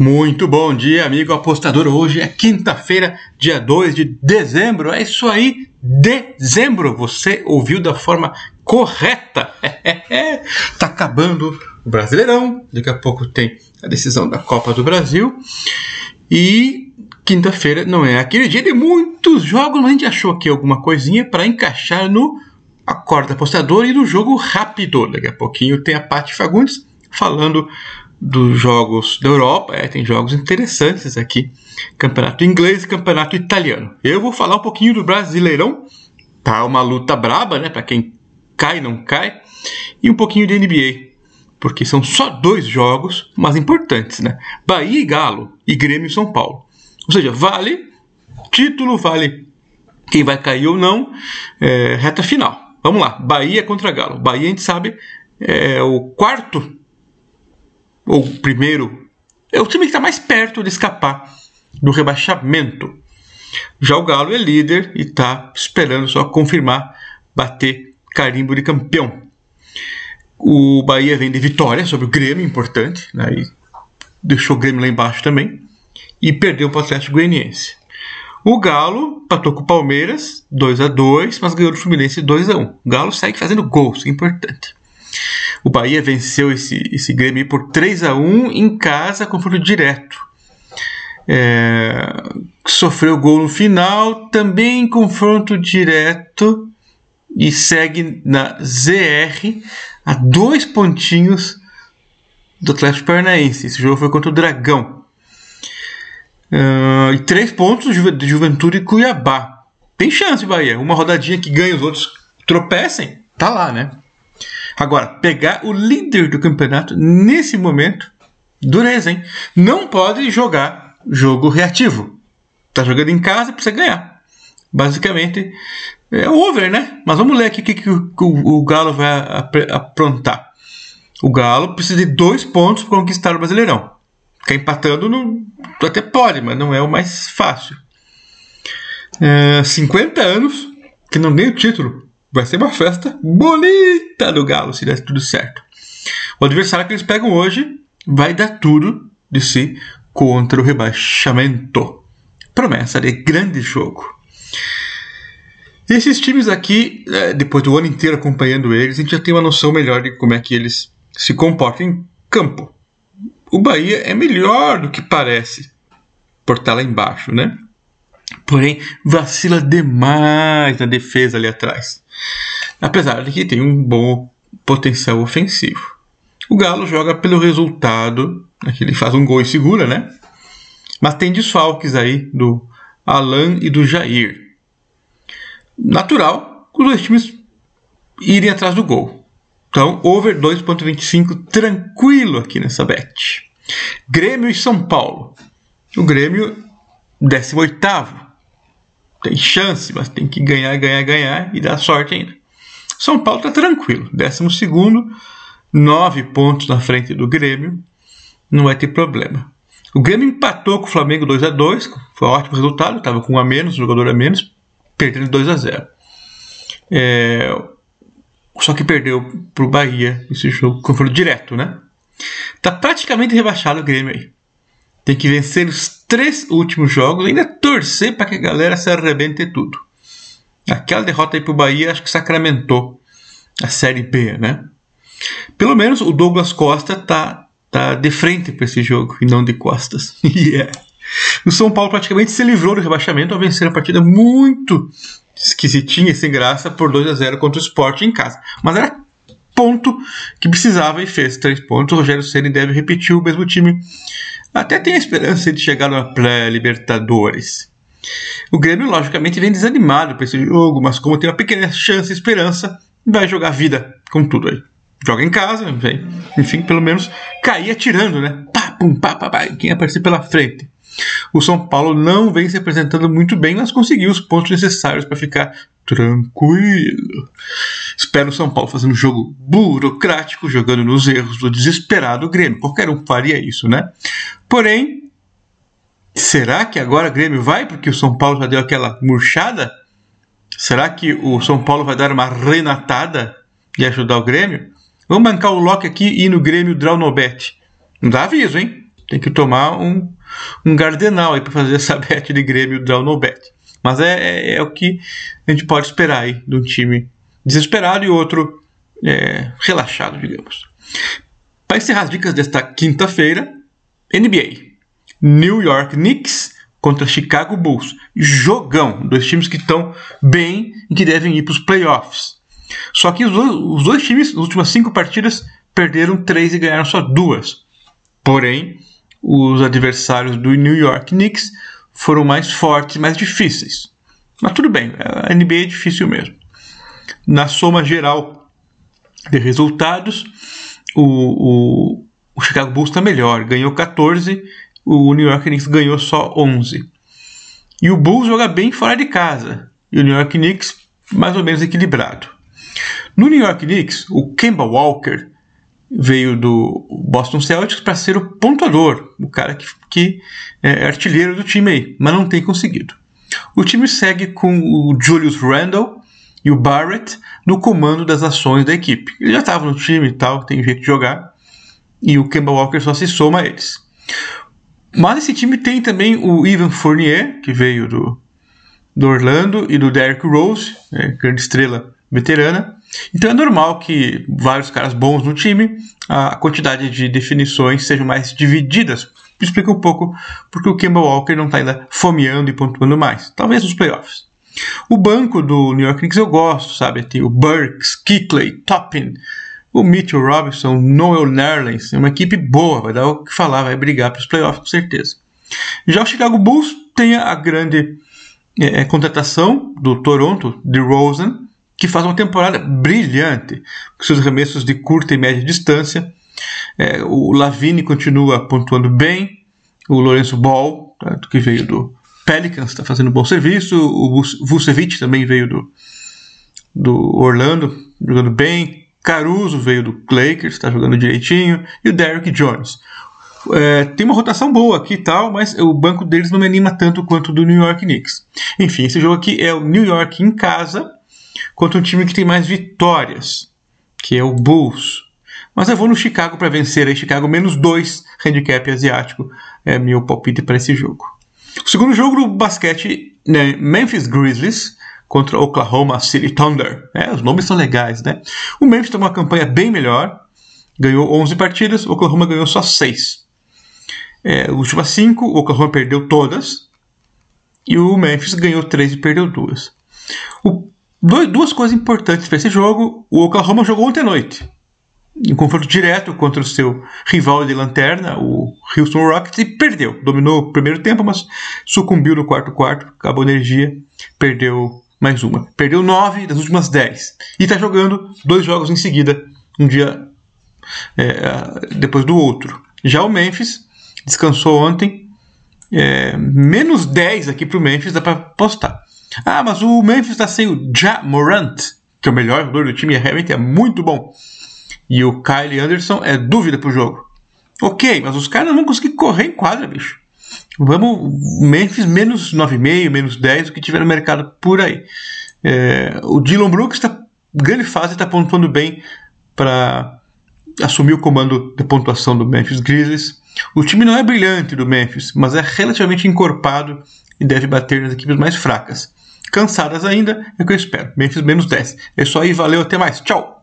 Muito bom dia, amigo apostador. Hoje é quinta-feira, dia 2 de dezembro. É isso aí, dezembro. Você ouviu da forma correta. tá acabando o Brasileirão. Daqui a pouco tem a decisão da Copa do Brasil. E quinta-feira não é aquele dia de muitos jogos, mas a gente achou aqui alguma coisinha para encaixar no Acorda Apostador e no jogo rápido. Daqui a pouquinho tem a Paty Fagundes falando dos jogos da Europa. É, tem jogos interessantes aqui. Campeonato inglês e campeonato italiano. Eu vou falar um pouquinho do Brasileirão. Tá uma luta braba, né? Para quem cai não cai. E um pouquinho de NBA. Porque são só dois jogos, mas importantes, né? Bahia e Galo e Grêmio e São Paulo. Ou seja, vale título, vale quem vai cair ou não, é, reta final. Vamos lá, Bahia contra Galo. Bahia, a gente sabe, é o quarto ou primeiro, é o time que está mais perto de escapar do rebaixamento. Já o Galo é líder e está esperando só confirmar, bater carimbo de campeão. O Bahia vem de vitória sobre o Grêmio, importante, né? e deixou o Grêmio lá embaixo também, e perdeu para o Atlético Goianiense. O Galo patou com o Palmeiras 2 a 2 mas ganhou do Fluminense 2 a 1 O Galo segue fazendo gols, importante. O Bahia venceu esse, esse Grêmio por 3 a 1 em casa, confronto direto. É, sofreu gol no final, também em confronto direto e segue na ZR a dois pontinhos do Atlético Paranaense. Esse jogo foi contra o Dragão. Uh, e três pontos de Juventude e Cuiabá. Tem chance, Bahia. Uma rodadinha que ganha, os outros tropecem. Tá lá, né? Agora, pegar o líder do campeonato nesse momento, dureza, hein? Não pode jogar jogo reativo. Tá jogando em casa, precisa ganhar. Basicamente, é over, né? Mas vamos ler aqui o que, que o, o, Galo vai aprontar. O Galo precisa de dois pontos para conquistar o Brasileirão. Ficar empatando não, até pode, mas não é o mais fácil. É, 50 anos que não ganha o título. Vai ser uma festa bonita do Galo, se der tudo certo. O adversário que eles pegam hoje vai dar tudo de si contra o rebaixamento. Promessa de grande jogo. esses times aqui, é, depois do ano inteiro acompanhando eles, a gente já tem uma noção melhor de como é que eles se comportam em campo. O Bahia é melhor do que parece por estar lá embaixo, né? Porém, vacila demais na defesa ali atrás. Apesar de que tem um bom potencial ofensivo. O Galo joga pelo resultado, ele faz um gol e segura, né? Mas tem desfalques aí do Alan e do Jair. Natural os dois times irem atrás do gol. Então, over 2.25 tranquilo aqui nessa bet. Grêmio e São Paulo. O Grêmio 18 tem chance, mas tem que ganhar, ganhar, ganhar e dar sorte ainda. São Paulo está tranquilo, 12 segundo, 9 pontos na frente do Grêmio, não vai ter problema. O Grêmio empatou com o Flamengo 2 a 2 foi um ótimo resultado, estava com um a menos, um jogador a menos, perdendo 2 a 0 é, Só que perdeu para o Bahia esse jogo, confronto direto, né? Tá praticamente rebaixado o Grêmio aí. Tem que vencer os três últimos jogos e ainda torcer para que a galera se arrebente tudo. Aquela derrota aí pro Bahia acho que sacramentou a Série B, né? Pelo menos o Douglas Costa tá, tá de frente para esse jogo e não de costas. yeah. O São Paulo praticamente se livrou do rebaixamento ao vencer a partida muito esquisitinha e sem graça por 2 a 0 contra o Sport em casa. Mas era ponto que precisava e fez três pontos. O Rogério Ceni deve repetir o mesmo time até tem a esperança de chegar na pré-Libertadores. O Grêmio, logicamente, vem desanimado para esse jogo, mas como tem uma pequena chance e esperança, vai jogar vida com tudo aí. Joga em casa, enfim, pelo menos cair atirando, né? Pá, pum, pá, pá, pá, quem aparecer pela frente. O São Paulo não vem se apresentando muito bem, mas conseguiu os pontos necessários para ficar tranquilo. Espero o São Paulo fazendo um jogo burocrático, jogando nos erros do desesperado Grêmio. Qualquer um faria isso, né? Porém, será que agora o Grêmio vai porque o São Paulo já deu aquela murchada? Será que o São Paulo vai dar uma renatada e ajudar o Grêmio? Vamos bancar o Loki aqui e ir no Grêmio Draw no bet. Não dá aviso, hein? Tem que tomar um, um gardenal aí para fazer essa bet de Grêmio draw no bet. Mas é, é, é, o que a gente pode esperar aí de um time desesperado e outro é, relaxado, digamos. Para encerrar as dicas desta quinta-feira, NBA. New York Knicks contra Chicago Bulls. Jogão. Dois times que estão bem e que devem ir para os playoffs. Só que os dois, os dois times, nas últimas cinco partidas, perderam três e ganharam só duas. Porém, os adversários do New York Knicks foram mais fortes e mais difíceis. Mas tudo bem, a NBA é difícil mesmo. Na soma geral de resultados, o, o, o Chicago Bulls está melhor, ganhou 14, o New York Knicks ganhou só 11. E o Bulls joga bem fora de casa, e o New York Knicks mais ou menos equilibrado. No New York Knicks, o Kemba Walker veio do Boston Celtics para ser o pontuador, o cara que, que é artilheiro do time aí, mas não tem conseguido. O time segue com o Julius Randle e o Barrett no comando das ações da equipe. Ele já estava no time e tal, tem jeito de jogar, e o Kemba Walker só se soma a eles. Mas esse time tem também o Ivan Fournier, que veio do, do Orlando, e do Derrick Rose, né, grande estrela veterana. Então é normal que vários caras bons no time, a quantidade de definições sejam mais divididas. Explica um pouco porque o Kemba Walker não está ainda fomeando e pontuando mais. Talvez nos playoffs. O banco do New York Knicks eu gosto, sabe? Tem o Burks, Kickley, Toppin, o Mitchell Robinson, Noel Nerlens. É uma equipe boa, vai dar o que falar, vai brigar para os playoffs com certeza. Já o Chicago Bulls tem a grande é, contratação do Toronto, de Rosen, que faz uma temporada brilhante, com seus arremessos de curta e média distância. É, o Lavine continua pontuando bem, o Lourenço Ball, tá, que veio do Pelicans, está fazendo um bom serviço, o Vucevic também veio do, do Orlando, jogando bem, Caruso veio do Lakers, está jogando direitinho, e o Derrick Jones. É, tem uma rotação boa aqui e tal, mas o banco deles não me anima tanto quanto o do New York Knicks. Enfim, esse jogo aqui é o New York em casa contra um time que tem mais vitórias, que é o Bulls. Mas eu vou no Chicago para vencer aí, Chicago menos 2, handicap asiático, é meu palpite para esse jogo. O segundo jogo do basquete, né, Memphis Grizzlies contra Oklahoma City Thunder. É, os nomes são legais, né? O Memphis tem uma campanha bem melhor, ganhou 11 partidas, o Oklahoma ganhou só 6. É, últimas 5, o Oklahoma perdeu todas, e o Memphis ganhou 3 e perdeu 2. O duas coisas importantes para esse jogo. O Oklahoma jogou ontem à noite, em confronto direto contra o seu rival de lanterna, o Houston Rockets, e perdeu. Dominou o primeiro tempo, mas sucumbiu no quarto quarto, acabou a energia, perdeu mais uma. Perdeu nove das últimas dez. E está jogando dois jogos em seguida, um dia é, depois do outro. Já o Memphis descansou ontem. É, menos 10 aqui para o Memphis, dá para postar. Ah, mas o Memphis está sem o Ja Morant, que é o melhor jogador do time, e realmente é muito bom. E o Kyle Anderson é dúvida pro jogo. Ok, mas os caras não vão conseguir correr em quadra, bicho. Vamos, Memphis menos 9,5, menos 10, o que tiver no mercado por aí. É, o Dylan Brooks está grande fase, está pontuando bem para assumir o comando de pontuação do Memphis Grizzlies. O time não é brilhante do Memphis, mas é relativamente encorpado e deve bater nas equipes mais fracas. Cansadas ainda, é o que eu espero. Memphis menos 10. É isso aí, valeu, até mais. Tchau!